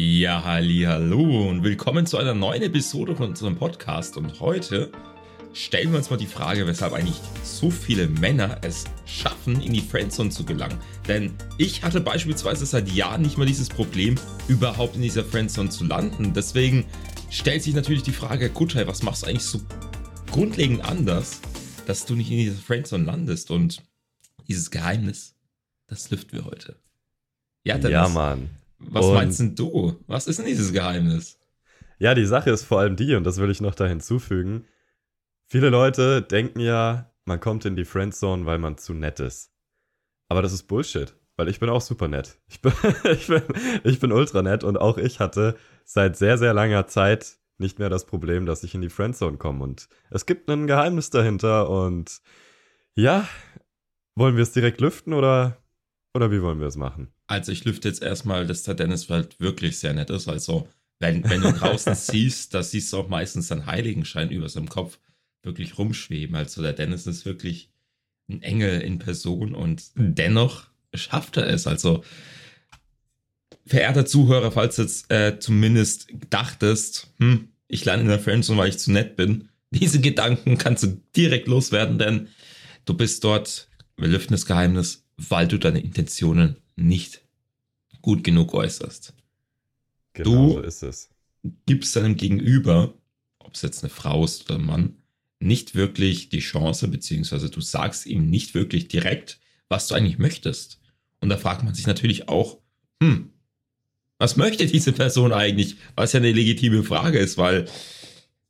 Ja, halli, hallo und willkommen zu einer neuen Episode von unserem Podcast. Und heute stellen wir uns mal die Frage, weshalb eigentlich so viele Männer es schaffen, in die Friendzone zu gelangen. Denn ich hatte beispielsweise seit Jahren nicht mehr dieses Problem, überhaupt in dieser Friendzone zu landen. Deswegen stellt sich natürlich die Frage, Gutai, was machst du eigentlich so grundlegend anders, dass du nicht in dieser Friendzone landest? Und dieses Geheimnis, das lüften wir heute. Ja, ja Mann. Was und meinst denn du? Was ist denn dieses Geheimnis? Ja, die Sache ist vor allem die, und das will ich noch da hinzufügen. Viele Leute denken ja, man kommt in die Friendzone, weil man zu nett ist. Aber das ist Bullshit, weil ich bin auch super nett. Ich bin, ich bin, ich bin ultra nett und auch ich hatte seit sehr, sehr langer Zeit nicht mehr das Problem, dass ich in die Friendzone komme. Und es gibt ein Geheimnis dahinter und ja, wollen wir es direkt lüften oder, oder wie wollen wir es machen? Also ich lüfte jetzt erstmal, dass der Dennis halt wirklich sehr nett ist. Also wenn, wenn du draußen siehst, da siehst du auch meistens einen Heiligenschein über seinem Kopf wirklich rumschweben. Also der Dennis ist wirklich ein Engel in Person und dennoch schafft er es. Also verehrter Zuhörer, falls du jetzt äh, zumindest dachtest, hm, ich lande in der Friendzone, weil ich zu nett bin, diese Gedanken kannst du direkt loswerden, denn du bist dort, wir lüften das Geheimnis, weil du deine Intentionen nicht gut genug äußerst. Genau du so ist es. gibst deinem Gegenüber, ob es jetzt eine Frau ist oder ein Mann, nicht wirklich die Chance, beziehungsweise du sagst ihm nicht wirklich direkt, was du eigentlich möchtest. Und da fragt man sich natürlich auch, hm, was möchte diese Person eigentlich? Was ja eine legitime Frage ist, weil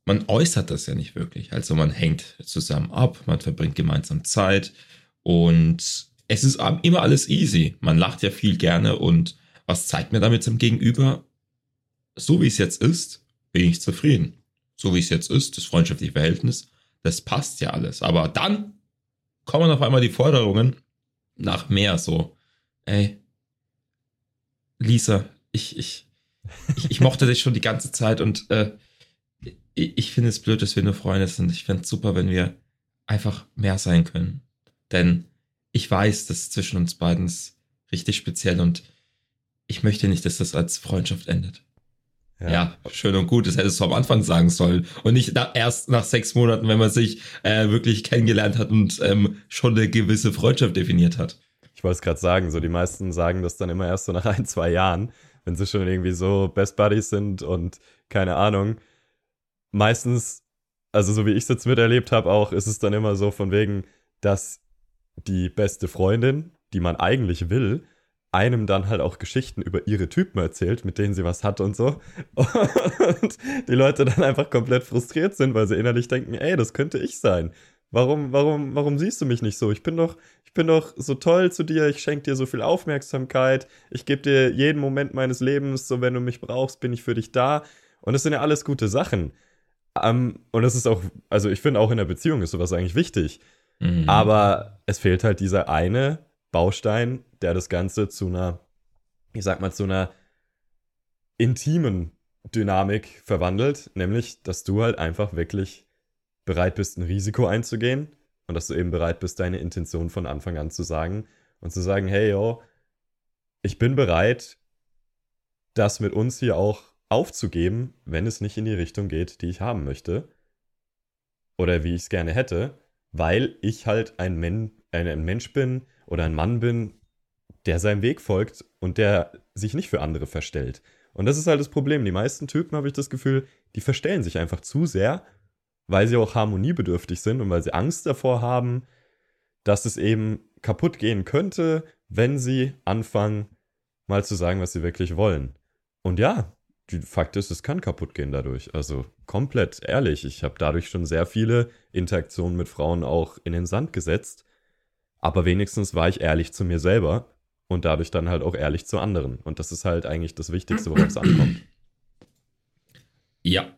man äußert das ja nicht wirklich. Also man hängt zusammen ab, man verbringt gemeinsam Zeit und es ist immer alles easy. Man lacht ja viel gerne und was zeigt mir damit zum Gegenüber? So wie es jetzt ist, bin ich zufrieden. So wie es jetzt ist, das freundschaftliche Verhältnis, das passt ja alles. Aber dann kommen auf einmal die Forderungen nach mehr so. Ey, Lisa, ich, ich, ich, ich mochte dich schon die ganze Zeit und äh, ich, ich finde es blöd, dass wir nur Freunde sind. Ich fände es super, wenn wir einfach mehr sein können. Denn ich weiß, dass zwischen uns beiden ist richtig speziell und ich möchte nicht, dass das als Freundschaft endet. Ja. ja, schön und gut, das hättest du am Anfang sagen sollen und nicht nach, erst nach sechs Monaten, wenn man sich äh, wirklich kennengelernt hat und ähm, schon eine gewisse Freundschaft definiert hat. Ich wollte es gerade sagen, so die meisten sagen das dann immer erst so nach ein, zwei Jahren, wenn sie schon irgendwie so Best Buddies sind und keine Ahnung. Meistens, also so wie ich es jetzt miterlebt habe, auch ist es dann immer so von wegen, dass die beste Freundin, die man eigentlich will, einem dann halt auch Geschichten über ihre Typen erzählt, mit denen sie was hat und so. Und die Leute dann einfach komplett frustriert sind, weil sie innerlich denken, ey, das könnte ich sein. Warum, warum, warum siehst du mich nicht so? Ich bin doch, ich bin doch so toll zu dir, ich schenke dir so viel Aufmerksamkeit, ich gebe dir jeden Moment meines Lebens, so wenn du mich brauchst, bin ich für dich da. Und das sind ja alles gute Sachen. Um, ähm, und das ist auch, also ich finde auch in der Beziehung ist sowas eigentlich wichtig. Mhm. Aber es fehlt halt dieser eine Baustein, der das Ganze zu einer, ich sag mal, zu einer intimen Dynamik verwandelt, nämlich, dass du halt einfach wirklich bereit bist, ein Risiko einzugehen und dass du eben bereit bist, deine Intention von Anfang an zu sagen und zu sagen, hey, yo, ich bin bereit, das mit uns hier auch aufzugeben, wenn es nicht in die Richtung geht, die ich haben möchte oder wie ich es gerne hätte weil ich halt ein, Men ein Mensch bin oder ein Mann bin, der seinem Weg folgt und der sich nicht für andere verstellt. Und das ist halt das Problem. Die meisten Typen, habe ich das Gefühl, die verstellen sich einfach zu sehr, weil sie auch harmoniebedürftig sind und weil sie Angst davor haben, dass es eben kaputt gehen könnte, wenn sie anfangen, mal zu sagen, was sie wirklich wollen. Und ja, Fakt ist, es kann kaputt gehen dadurch. Also komplett ehrlich, ich habe dadurch schon sehr viele Interaktionen mit Frauen auch in den Sand gesetzt. Aber wenigstens war ich ehrlich zu mir selber und dadurch dann halt auch ehrlich zu anderen. Und das ist halt eigentlich das Wichtigste, worauf es ankommt. Ja,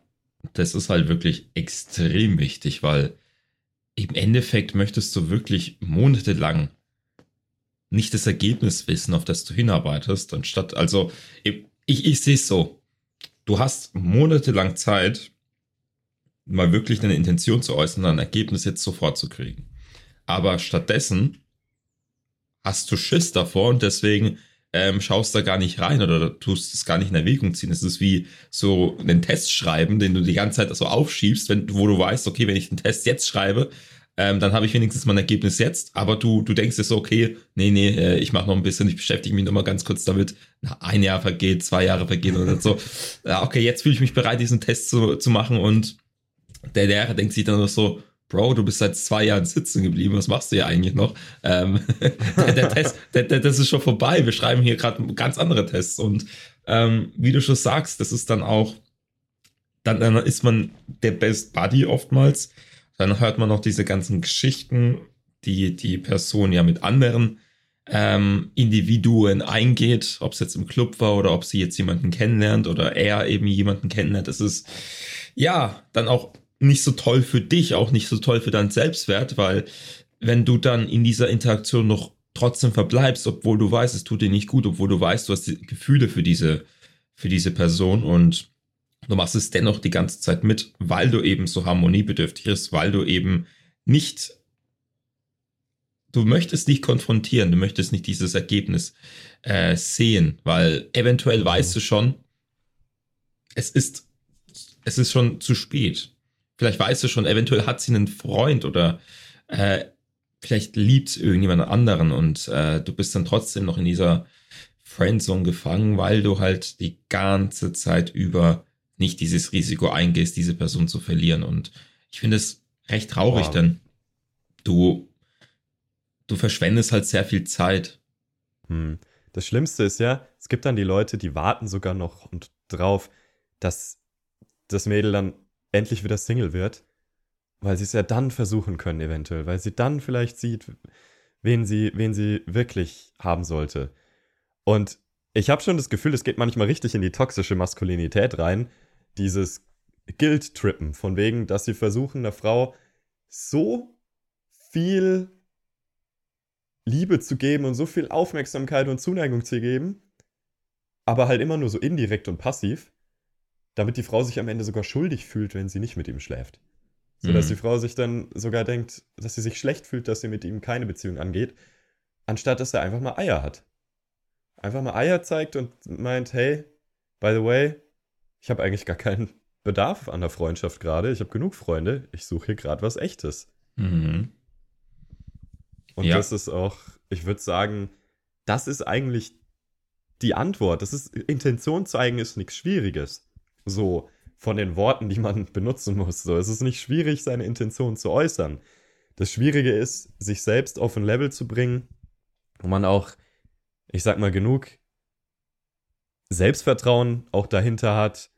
das ist halt wirklich extrem wichtig, weil im Endeffekt möchtest du wirklich monatelang nicht das Ergebnis wissen, auf das du hinarbeitest, anstatt, also ich, ich sehe es so, du hast monatelang Zeit, mal wirklich deine Intention zu äußern, ein Ergebnis jetzt sofort zu kriegen. Aber stattdessen hast du Schiss davor und deswegen ähm, schaust da gar nicht rein oder tust es gar nicht in Erwägung ziehen. Es ist wie so einen Test schreiben, den du die ganze Zeit so aufschiebst, wenn, wo du weißt, okay, wenn ich den Test jetzt schreibe, ähm, dann habe ich wenigstens mein Ergebnis jetzt. Aber du, du denkst dir so, okay, nee, nee, äh, ich mache noch ein bisschen, ich beschäftige mich noch mal ganz kurz damit. Na, ein Jahr vergeht, zwei Jahre vergehen oder so. Ja, okay, jetzt fühle ich mich bereit, diesen Test zu, zu machen und der Lehrer denkt sich dann noch so, Bro, du bist seit zwei Jahren sitzen geblieben, was machst du hier eigentlich noch? Ähm, der, der Test, der, der, das ist schon vorbei. Wir schreiben hier gerade ganz andere Tests. Und ähm, wie du schon sagst, das ist dann auch, dann, dann ist man der Best Buddy oftmals. Dann hört man noch diese ganzen Geschichten, die die Person ja mit anderen ähm, Individuen eingeht, ob es jetzt im Club war oder ob sie jetzt jemanden kennenlernt oder er eben jemanden kennenlernt. Das ist ja dann auch nicht so toll für dich, auch nicht so toll für deinen Selbstwert, weil wenn du dann in dieser Interaktion noch trotzdem verbleibst, obwohl du weißt, es tut dir nicht gut, obwohl du weißt, du hast die Gefühle für diese, für diese Person und du machst es dennoch die ganze Zeit mit, weil du eben so harmoniebedürftig bist, weil du eben nicht, du möchtest nicht konfrontieren, du möchtest nicht dieses Ergebnis äh, sehen, weil eventuell weißt du schon, es ist, es ist schon zu spät. Vielleicht weißt du schon, eventuell hat sie einen Freund oder äh, vielleicht liebt irgendjemand anderen und äh, du bist dann trotzdem noch in dieser Friendzone gefangen, weil du halt die ganze Zeit über nicht dieses Risiko eingehst, diese Person zu verlieren. Und ich finde es recht traurig, wow. denn du, du verschwendest halt sehr viel Zeit. Hm. Das Schlimmste ist ja, es gibt dann die Leute, die warten sogar noch und drauf, dass das Mädel dann endlich wieder Single wird, weil sie es ja dann versuchen können, eventuell, weil sie dann vielleicht sieht, wen sie, wen sie wirklich haben sollte. Und ich habe schon das Gefühl, es geht manchmal richtig in die toxische Maskulinität rein, dieses Guilt-Trippen, von wegen, dass sie versuchen, einer Frau so viel Liebe zu geben und so viel Aufmerksamkeit und Zuneigung zu geben, aber halt immer nur so indirekt und passiv, damit die Frau sich am Ende sogar schuldig fühlt, wenn sie nicht mit ihm schläft. Sodass mhm. die Frau sich dann sogar denkt, dass sie sich schlecht fühlt, dass sie mit ihm keine Beziehung angeht, anstatt dass er einfach mal Eier hat. Einfach mal Eier zeigt und meint, hey, by the way, ich habe eigentlich gar keinen Bedarf an der Freundschaft gerade. Ich habe genug Freunde. Ich suche hier gerade was Echtes. Mhm. Und ja. das ist auch, ich würde sagen, das ist eigentlich die Antwort. Das ist, Intention zeigen ist nichts Schwieriges. So von den Worten, die man benutzen muss. So, es ist nicht schwierig, seine Intention zu äußern. Das Schwierige ist, sich selbst auf ein Level zu bringen, wo man auch, ich sag mal, genug Selbstvertrauen auch dahinter hat,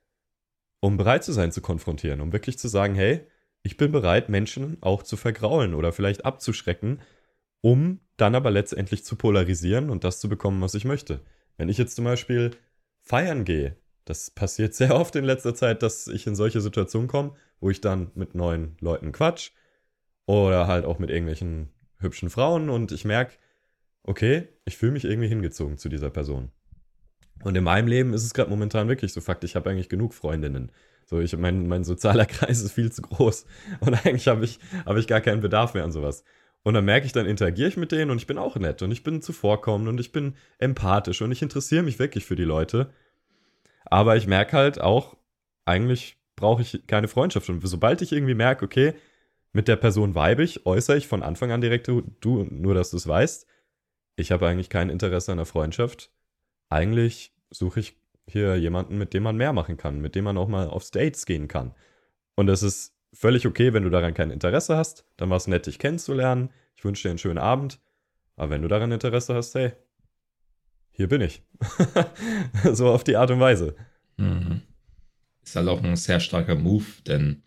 um bereit zu sein zu konfrontieren, um wirklich zu sagen, hey, ich bin bereit, Menschen auch zu vergraulen oder vielleicht abzuschrecken, um dann aber letztendlich zu polarisieren und das zu bekommen, was ich möchte. Wenn ich jetzt zum Beispiel feiern gehe das passiert sehr oft in letzter Zeit, dass ich in solche Situationen komme, wo ich dann mit neuen Leuten quatsch oder halt auch mit irgendwelchen hübschen Frauen und ich merke, okay, ich fühle mich irgendwie hingezogen zu dieser Person. Und in meinem Leben ist es gerade momentan wirklich so Fakt, ich habe eigentlich genug Freundinnen. So, ich, mein, mein sozialer Kreis ist viel zu groß und eigentlich habe ich, hab ich gar keinen Bedarf mehr an sowas. Und dann merke ich, dann interagiere ich mit denen und ich bin auch nett und ich bin zuvorkommend und ich bin empathisch und ich interessiere mich wirklich für die Leute. Aber ich merke halt auch, eigentlich brauche ich keine Freundschaft. Und sobald ich irgendwie merke, okay, mit der Person weibe ich, äußere ich von Anfang an direkt, du, du nur dass du es weißt, ich habe eigentlich kein Interesse an der Freundschaft. Eigentlich suche ich hier jemanden, mit dem man mehr machen kann, mit dem man auch mal auf Dates gehen kann. Und es ist völlig okay, wenn du daran kein Interesse hast, dann war es nett, dich kennenzulernen. Ich wünsche dir einen schönen Abend. Aber wenn du daran Interesse hast, hey, hier bin ich. so auf die Art und Weise. Mhm. Ist halt auch ein sehr starker Move, denn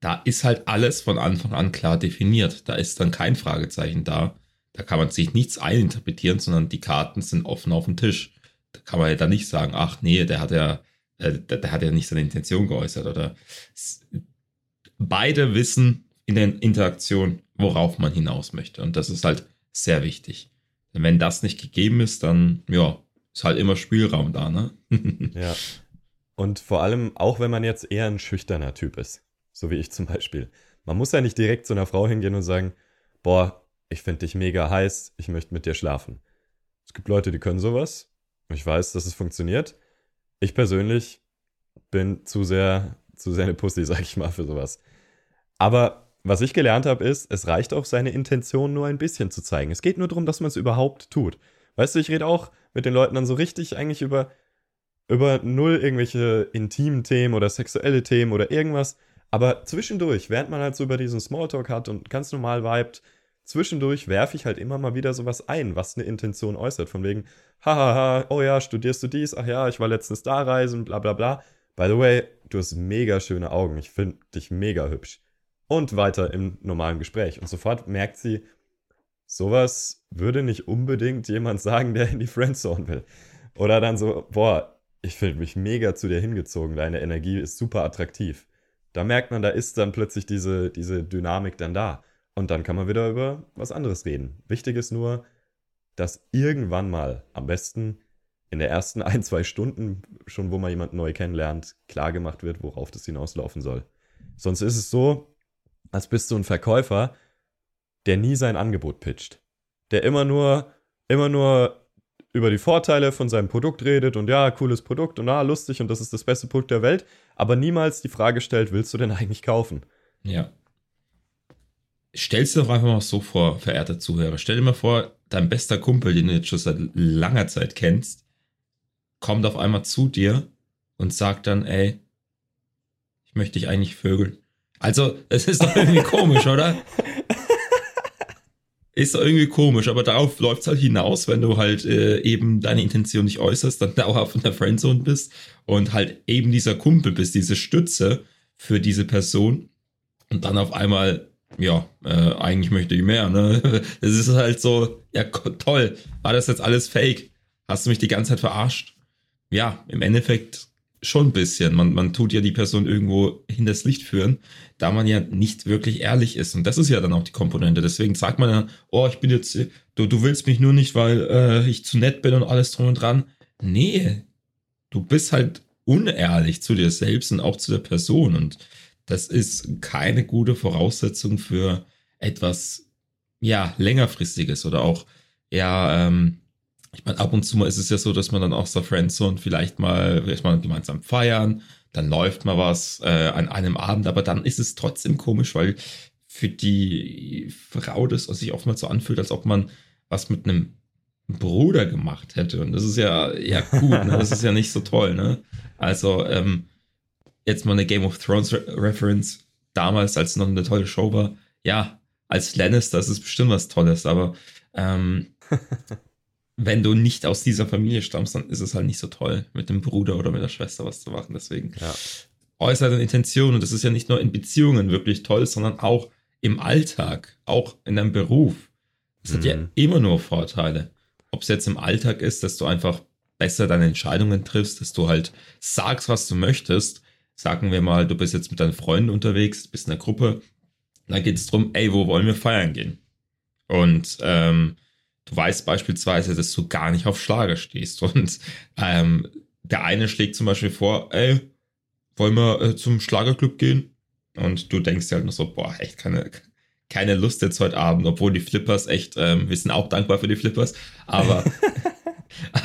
da ist halt alles von Anfang an klar definiert. Da ist dann kein Fragezeichen da. Da kann man sich nichts eininterpretieren, sondern die Karten sind offen auf dem Tisch. Da kann man ja dann nicht sagen, ach nee, der hat ja, äh, der, der hat ja nicht seine Intention geäußert oder beide wissen in der Interaktion, worauf man hinaus möchte. Und das ist halt sehr wichtig. Denn wenn das nicht gegeben ist, dann, ja, ist halt immer Spielraum da, ne? ja. Und vor allem, auch wenn man jetzt eher ein schüchterner Typ ist, so wie ich zum Beispiel. Man muss ja nicht direkt zu einer Frau hingehen und sagen, boah, ich finde dich mega heiß, ich möchte mit dir schlafen. Es gibt Leute, die können sowas. Ich weiß, dass es funktioniert. Ich persönlich bin zu sehr, zu sehr eine Pussy, sag ich mal, für sowas. Aber was ich gelernt habe, ist, es reicht auch, seine Intention nur ein bisschen zu zeigen. Es geht nur darum, dass man es überhaupt tut. Weißt du, ich rede auch mit den Leuten dann so richtig eigentlich über, über null irgendwelche intimen Themen oder sexuelle Themen oder irgendwas. Aber zwischendurch, während man halt so über diesen Smalltalk hat und ganz normal vibet, zwischendurch werfe ich halt immer mal wieder sowas ein, was eine Intention äußert. Von wegen, hahaha, oh ja, studierst du dies? Ach ja, ich war letztens da reisen, bla bla bla. By the way, du hast mega schöne Augen. Ich finde dich mega hübsch. Und weiter im normalen Gespräch. Und sofort merkt sie, sowas würde nicht unbedingt jemand sagen, der in die Friendzone will. Oder dann so, boah, ich finde mich mega zu dir hingezogen, deine Energie ist super attraktiv. Da merkt man, da ist dann plötzlich diese, diese Dynamik dann da. Und dann kann man wieder über was anderes reden. Wichtig ist nur, dass irgendwann mal, am besten in der ersten ein, zwei Stunden, schon wo man jemanden neu kennenlernt, klar gemacht wird, worauf das hinauslaufen soll. Sonst ist es so, als bist du ein Verkäufer, der nie sein Angebot pitcht. Der immer nur, immer nur über die Vorteile von seinem Produkt redet und ja, cooles Produkt und ah, lustig und das ist das beste Produkt der Welt, aber niemals die Frage stellt, willst du denn eigentlich kaufen? Ja. Stellst dir doch einfach mal so vor, verehrter Zuhörer. Stell dir mal vor, dein bester Kumpel, den du jetzt schon seit langer Zeit kennst, kommt auf einmal zu dir und sagt dann, ey, ich möchte dich eigentlich vögeln. Also, es ist doch irgendwie komisch, oder? Ist doch irgendwie komisch, aber darauf läuft es halt hinaus, wenn du halt äh, eben deine Intention nicht äußerst, dann dauerhaft in der Friendzone bist und halt eben dieser Kumpel bist, diese Stütze für diese Person und dann auf einmal, ja, äh, eigentlich möchte ich mehr, ne? Das ist halt so, ja, toll, war das jetzt alles fake? Hast du mich die ganze Zeit verarscht? Ja, im Endeffekt schon ein bisschen. Man, man tut ja die Person irgendwo hinters Licht führen, da man ja nicht wirklich ehrlich ist. Und das ist ja dann auch die Komponente. Deswegen sagt man ja, oh, ich bin jetzt, du, du willst mich nur nicht, weil äh, ich zu nett bin und alles drum und dran. Nee, du bist halt unehrlich zu dir selbst und auch zu der Person. Und das ist keine gute Voraussetzung für etwas, ja, längerfristiges oder auch, ja, ähm, ich meine, ab und zu mal ist es ja so, dass man dann auch so Friendzone vielleicht mal, vielleicht mal gemeinsam feiern, dann läuft mal was äh, an einem Abend, aber dann ist es trotzdem komisch, weil für die Frau das sich oftmals so anfühlt, als ob man was mit einem Bruder gemacht hätte. Und das ist ja, ja gut, ne? das ist ja nicht so toll, ne? Also, ähm, jetzt mal eine Game of Thrones Re Reference, damals, als es noch eine tolle Show war, ja, als Lannister ist es bestimmt was Tolles, aber ähm, wenn du nicht aus dieser Familie stammst, dann ist es halt nicht so toll, mit dem Bruder oder mit der Schwester was zu machen. Deswegen ja. äußere deine Intention. Und das ist ja nicht nur in Beziehungen wirklich toll, sondern auch im Alltag, auch in deinem Beruf. Das mhm. hat ja mhm. immer nur Vorteile. Ob es jetzt im Alltag ist, dass du einfach besser deine Entscheidungen triffst, dass du halt sagst, was du möchtest. Sagen wir mal, du bist jetzt mit deinen Freunden unterwegs, bist in einer Gruppe. Dann geht es darum, ey, wo wollen wir feiern gehen? Und ähm, du weißt beispielsweise, dass du gar nicht auf Schlager stehst. Und ähm, der eine schlägt zum Beispiel vor, ey, wollen wir äh, zum Schlagerclub gehen? Und du denkst dir halt nur so, boah, echt keine, keine Lust jetzt heute Abend, obwohl die Flippers echt, ähm, wir sind auch dankbar für die Flippers, aber,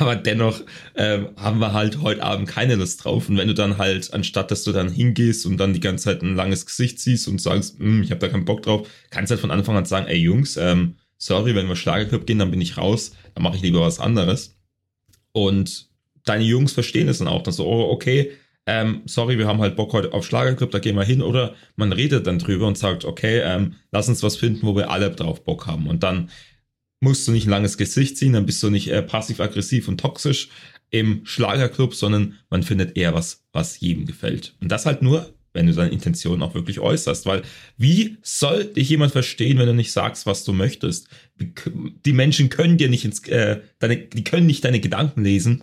aber dennoch ähm, haben wir halt heute Abend keine Lust drauf. Und wenn du dann halt, anstatt dass du dann hingehst und dann die ganze Zeit ein langes Gesicht siehst und sagst, hm, ich habe da keinen Bock drauf, kannst halt von Anfang an sagen, ey Jungs, ähm, sorry, wenn wir Schlagerclub gehen, dann bin ich raus, dann mache ich lieber was anderes. Und deine Jungs verstehen es dann auch, dass so, oh, okay, ähm, sorry, wir haben halt Bock heute auf Schlagerclub, da gehen wir hin. Oder man redet dann drüber und sagt, okay, ähm, lass uns was finden, wo wir alle drauf Bock haben. Und dann musst du nicht ein langes Gesicht ziehen, dann bist du nicht äh, passiv-aggressiv und toxisch im Schlagerclub, sondern man findet eher was, was jedem gefällt. Und das halt nur, wenn du deine Intention auch wirklich äußerst. Weil wie soll dich jemand verstehen, wenn du nicht sagst, was du möchtest? Die Menschen können dir nicht ins, äh, deine, die können nicht deine Gedanken lesen.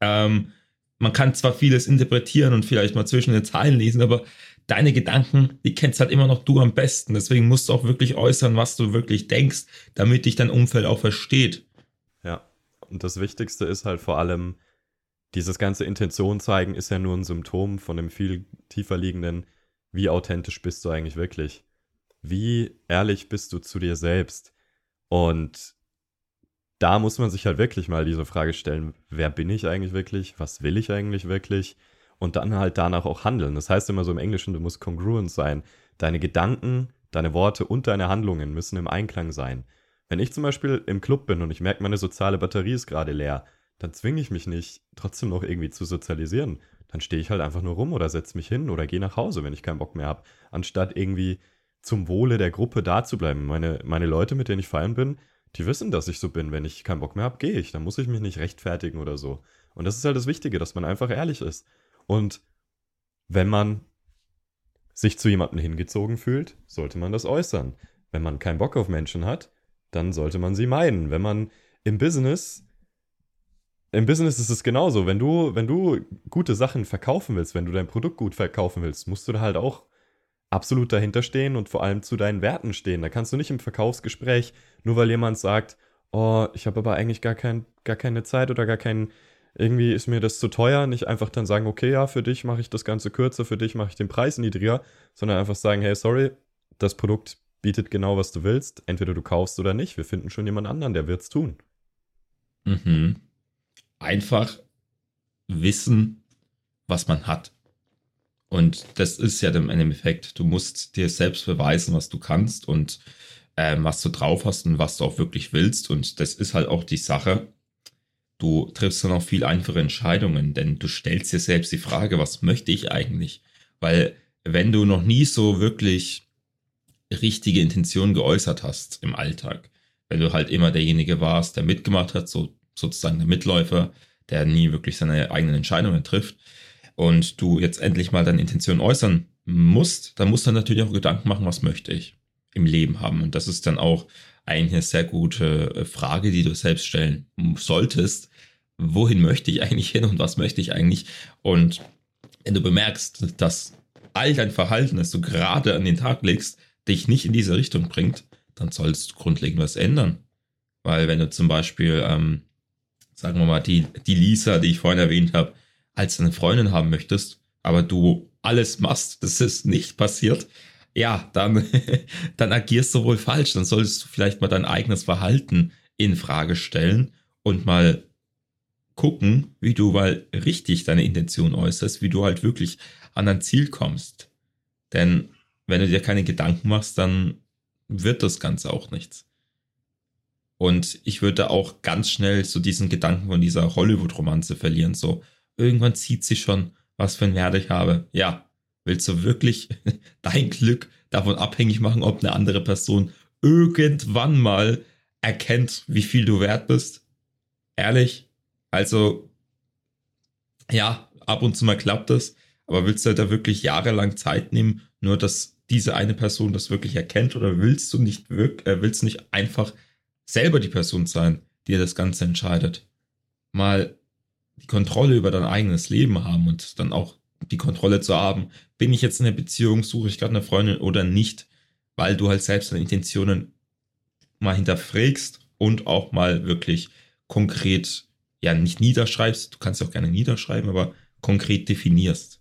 Ähm, man kann zwar vieles interpretieren und vielleicht mal zwischen den Zeilen lesen, aber deine Gedanken, die kennst halt immer noch du am besten. Deswegen musst du auch wirklich äußern, was du wirklich denkst, damit dich dein Umfeld auch versteht. Ja, und das Wichtigste ist halt vor allem, dieses ganze Intention zeigen ist ja nur ein Symptom von dem viel tiefer liegenden, wie authentisch bist du eigentlich wirklich? Wie ehrlich bist du zu dir selbst? Und da muss man sich halt wirklich mal diese Frage stellen, wer bin ich eigentlich wirklich? Was will ich eigentlich wirklich? Und dann halt danach auch handeln. Das heißt immer so im Englischen, du musst congruent sein. Deine Gedanken, deine Worte und deine Handlungen müssen im Einklang sein. Wenn ich zum Beispiel im Club bin und ich merke, meine soziale Batterie ist gerade leer, dann zwinge ich mich nicht, trotzdem noch irgendwie zu sozialisieren. Dann stehe ich halt einfach nur rum oder setze mich hin oder gehe nach Hause, wenn ich keinen Bock mehr habe, anstatt irgendwie zum Wohle der Gruppe da zu bleiben. Meine, meine Leute, mit denen ich feiern bin, die wissen, dass ich so bin. Wenn ich keinen Bock mehr habe, gehe ich. Dann muss ich mich nicht rechtfertigen oder so. Und das ist halt das Wichtige, dass man einfach ehrlich ist. Und wenn man sich zu jemandem hingezogen fühlt, sollte man das äußern. Wenn man keinen Bock auf Menschen hat, dann sollte man sie meiden. Wenn man im Business im Business ist es genauso. Wenn du, wenn du gute Sachen verkaufen willst, wenn du dein Produkt gut verkaufen willst, musst du da halt auch absolut dahinter stehen und vor allem zu deinen Werten stehen. Da kannst du nicht im Verkaufsgespräch, nur weil jemand sagt, oh, ich habe aber eigentlich gar, kein, gar keine Zeit oder gar keinen, irgendwie ist mir das zu teuer, nicht einfach dann sagen, okay, ja, für dich mache ich das Ganze kürzer, für dich mache ich den Preis niedriger, sondern einfach sagen, hey, sorry, das Produkt bietet genau, was du willst, entweder du kaufst oder nicht, wir finden schon jemand anderen, der wird's tun. Mhm einfach wissen, was man hat. Und das ist ja im Endeffekt, du musst dir selbst beweisen, was du kannst und ähm, was du drauf hast und was du auch wirklich willst. Und das ist halt auch die Sache. Du triffst dann auch viel einfache Entscheidungen, denn du stellst dir selbst die Frage, was möchte ich eigentlich? Weil wenn du noch nie so wirklich richtige Intentionen geäußert hast im Alltag, wenn du halt immer derjenige warst, der mitgemacht hat, so sozusagen der Mitläufer, der nie wirklich seine eigenen Entscheidungen trifft und du jetzt endlich mal deine Intention äußern musst, dann musst du natürlich auch Gedanken machen, was möchte ich im Leben haben. Und das ist dann auch eigentlich eine sehr gute äh, Frage, die du selbst stellen solltest. Wohin möchte ich eigentlich hin und was möchte ich eigentlich? Und wenn du bemerkst, dass all dein Verhalten, das du gerade an den Tag legst, dich nicht in diese Richtung bringt, dann sollst du grundlegend was ändern. Weil wenn du zum Beispiel ähm, sagen wir mal, die, die Lisa, die ich vorhin erwähnt habe, als deine Freundin haben möchtest, aber du alles machst, das ist nicht passiert, ja, dann, dann agierst du wohl falsch. Dann solltest du vielleicht mal dein eigenes Verhalten in Frage stellen und mal gucken, wie du mal richtig deine Intention äußerst, wie du halt wirklich an dein Ziel kommst. Denn wenn du dir keine Gedanken machst, dann wird das Ganze auch nichts. Und ich würde auch ganz schnell so diesen Gedanken von dieser Hollywood-Romanze verlieren. So, irgendwann zieht sich schon, was für ein Wert ich habe. Ja, willst du wirklich dein Glück davon abhängig machen, ob eine andere Person irgendwann mal erkennt, wie viel du wert bist? Ehrlich? Also, ja, ab und zu mal klappt das, aber willst du da wirklich jahrelang Zeit nehmen, nur dass diese eine Person das wirklich erkennt oder willst du nicht wirklich, äh, willst du nicht einfach selber die Person sein, die das Ganze entscheidet. Mal die Kontrolle über dein eigenes Leben haben und dann auch die Kontrolle zu haben, bin ich jetzt in einer Beziehung, suche ich gerade eine Freundin oder nicht, weil du halt selbst deine Intentionen mal hinterfragst und auch mal wirklich konkret, ja, nicht niederschreibst, du kannst auch gerne niederschreiben, aber konkret definierst.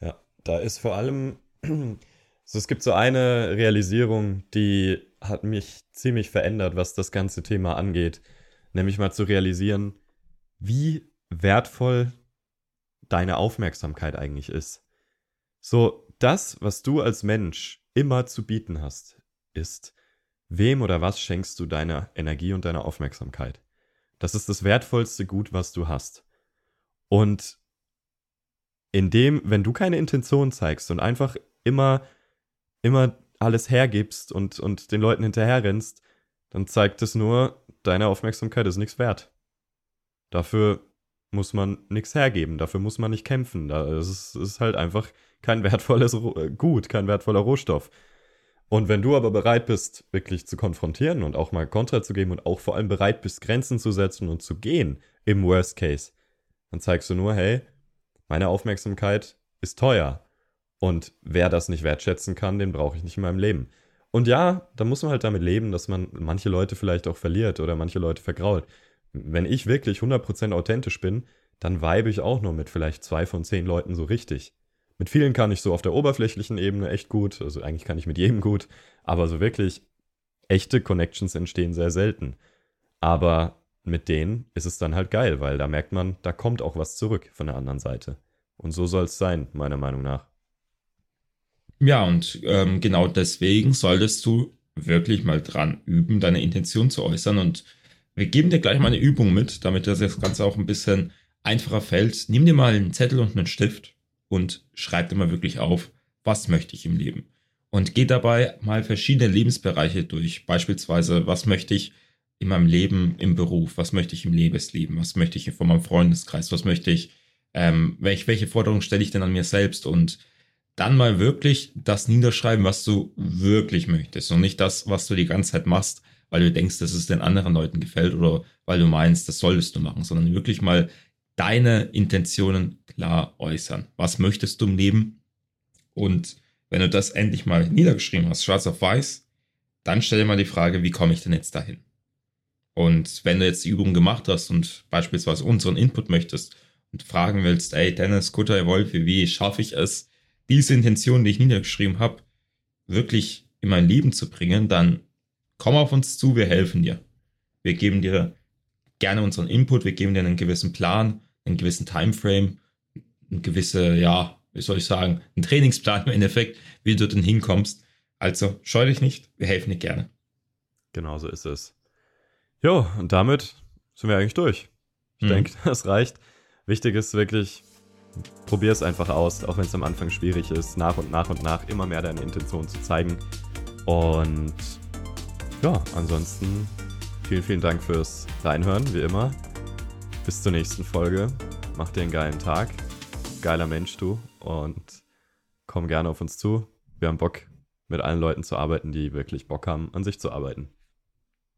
Ja, da ist vor allem, also es gibt so eine Realisierung, die hat mich ziemlich verändert, was das ganze Thema angeht. Nämlich mal zu realisieren, wie wertvoll deine Aufmerksamkeit eigentlich ist. So, das, was du als Mensch immer zu bieten hast, ist, wem oder was schenkst du deine Energie und deine Aufmerksamkeit? Das ist das wertvollste Gut, was du hast. Und indem, wenn du keine Intention zeigst und einfach immer, immer alles hergibst und, und den Leuten hinterherrennst, dann zeigt es nur, deine Aufmerksamkeit ist nichts wert. Dafür muss man nichts hergeben, dafür muss man nicht kämpfen. Das ist, ist halt einfach kein wertvolles äh, Gut, kein wertvoller Rohstoff. Und wenn du aber bereit bist, wirklich zu konfrontieren und auch mal Kontra zu geben und auch vor allem bereit bist, Grenzen zu setzen und zu gehen, im Worst Case, dann zeigst du nur, hey, meine Aufmerksamkeit ist teuer. Und wer das nicht wertschätzen kann, den brauche ich nicht in meinem Leben. Und ja, da muss man halt damit leben, dass man manche Leute vielleicht auch verliert oder manche Leute vergrault. Wenn ich wirklich 100% authentisch bin, dann weibe ich auch nur mit vielleicht zwei von zehn Leuten so richtig. Mit vielen kann ich so auf der oberflächlichen Ebene echt gut, also eigentlich kann ich mit jedem gut, aber so wirklich echte Connections entstehen sehr selten. Aber mit denen ist es dann halt geil, weil da merkt man, da kommt auch was zurück von der anderen Seite. Und so soll es sein, meiner Meinung nach. Ja, und ähm, genau deswegen solltest du wirklich mal dran üben, deine Intention zu äußern. Und wir geben dir gleich mal eine Übung mit, damit das Ganze auch ein bisschen einfacher fällt. Nimm dir mal einen Zettel und einen Stift und schreib dir mal wirklich auf, was möchte ich im Leben. Und geh dabei mal verschiedene Lebensbereiche durch. Beispielsweise, was möchte ich in meinem Leben im Beruf, was möchte ich im Lebensleben, was möchte ich von meinem Freundeskreis, was möchte ich, ähm, welche, welche Forderungen stelle ich denn an mir selbst und dann mal wirklich das niederschreiben, was du wirklich möchtest und nicht das, was du die ganze Zeit machst, weil du denkst, dass es den anderen Leuten gefällt oder weil du meinst, das solltest du machen, sondern wirklich mal deine Intentionen klar äußern. Was möchtest du im Leben? Und wenn du das endlich mal niedergeschrieben hast, schwarz auf weiß, dann stell dir mal die Frage, wie komme ich denn jetzt dahin? Und wenn du jetzt die Übung gemacht hast und beispielsweise unseren Input möchtest und fragen willst, ey Dennis, Kutter, Wolfi, wie schaffe ich es, diese Intention, die ich niedergeschrieben habe, wirklich in mein Leben zu bringen, dann komm auf uns zu, wir helfen dir. Wir geben dir gerne unseren Input, wir geben dir einen gewissen Plan, einen gewissen Timeframe, eine gewisse, ja, wie soll ich sagen, einen Trainingsplan im Endeffekt, wie du denn hinkommst. Also scheu dich nicht, wir helfen dir gerne. Genau so ist es. Jo, und damit sind wir eigentlich durch. Ich mhm. denke, das reicht. Wichtig ist wirklich, probier es einfach aus, auch wenn es am Anfang schwierig ist, nach und nach und nach immer mehr deine Intention zu zeigen. Und ja, ansonsten vielen, vielen Dank fürs Reinhören, wie immer. Bis zur nächsten Folge. Mach dir einen geilen Tag. Geiler Mensch du. Und komm gerne auf uns zu. Wir haben Bock, mit allen Leuten zu arbeiten, die wirklich Bock haben, an sich zu arbeiten.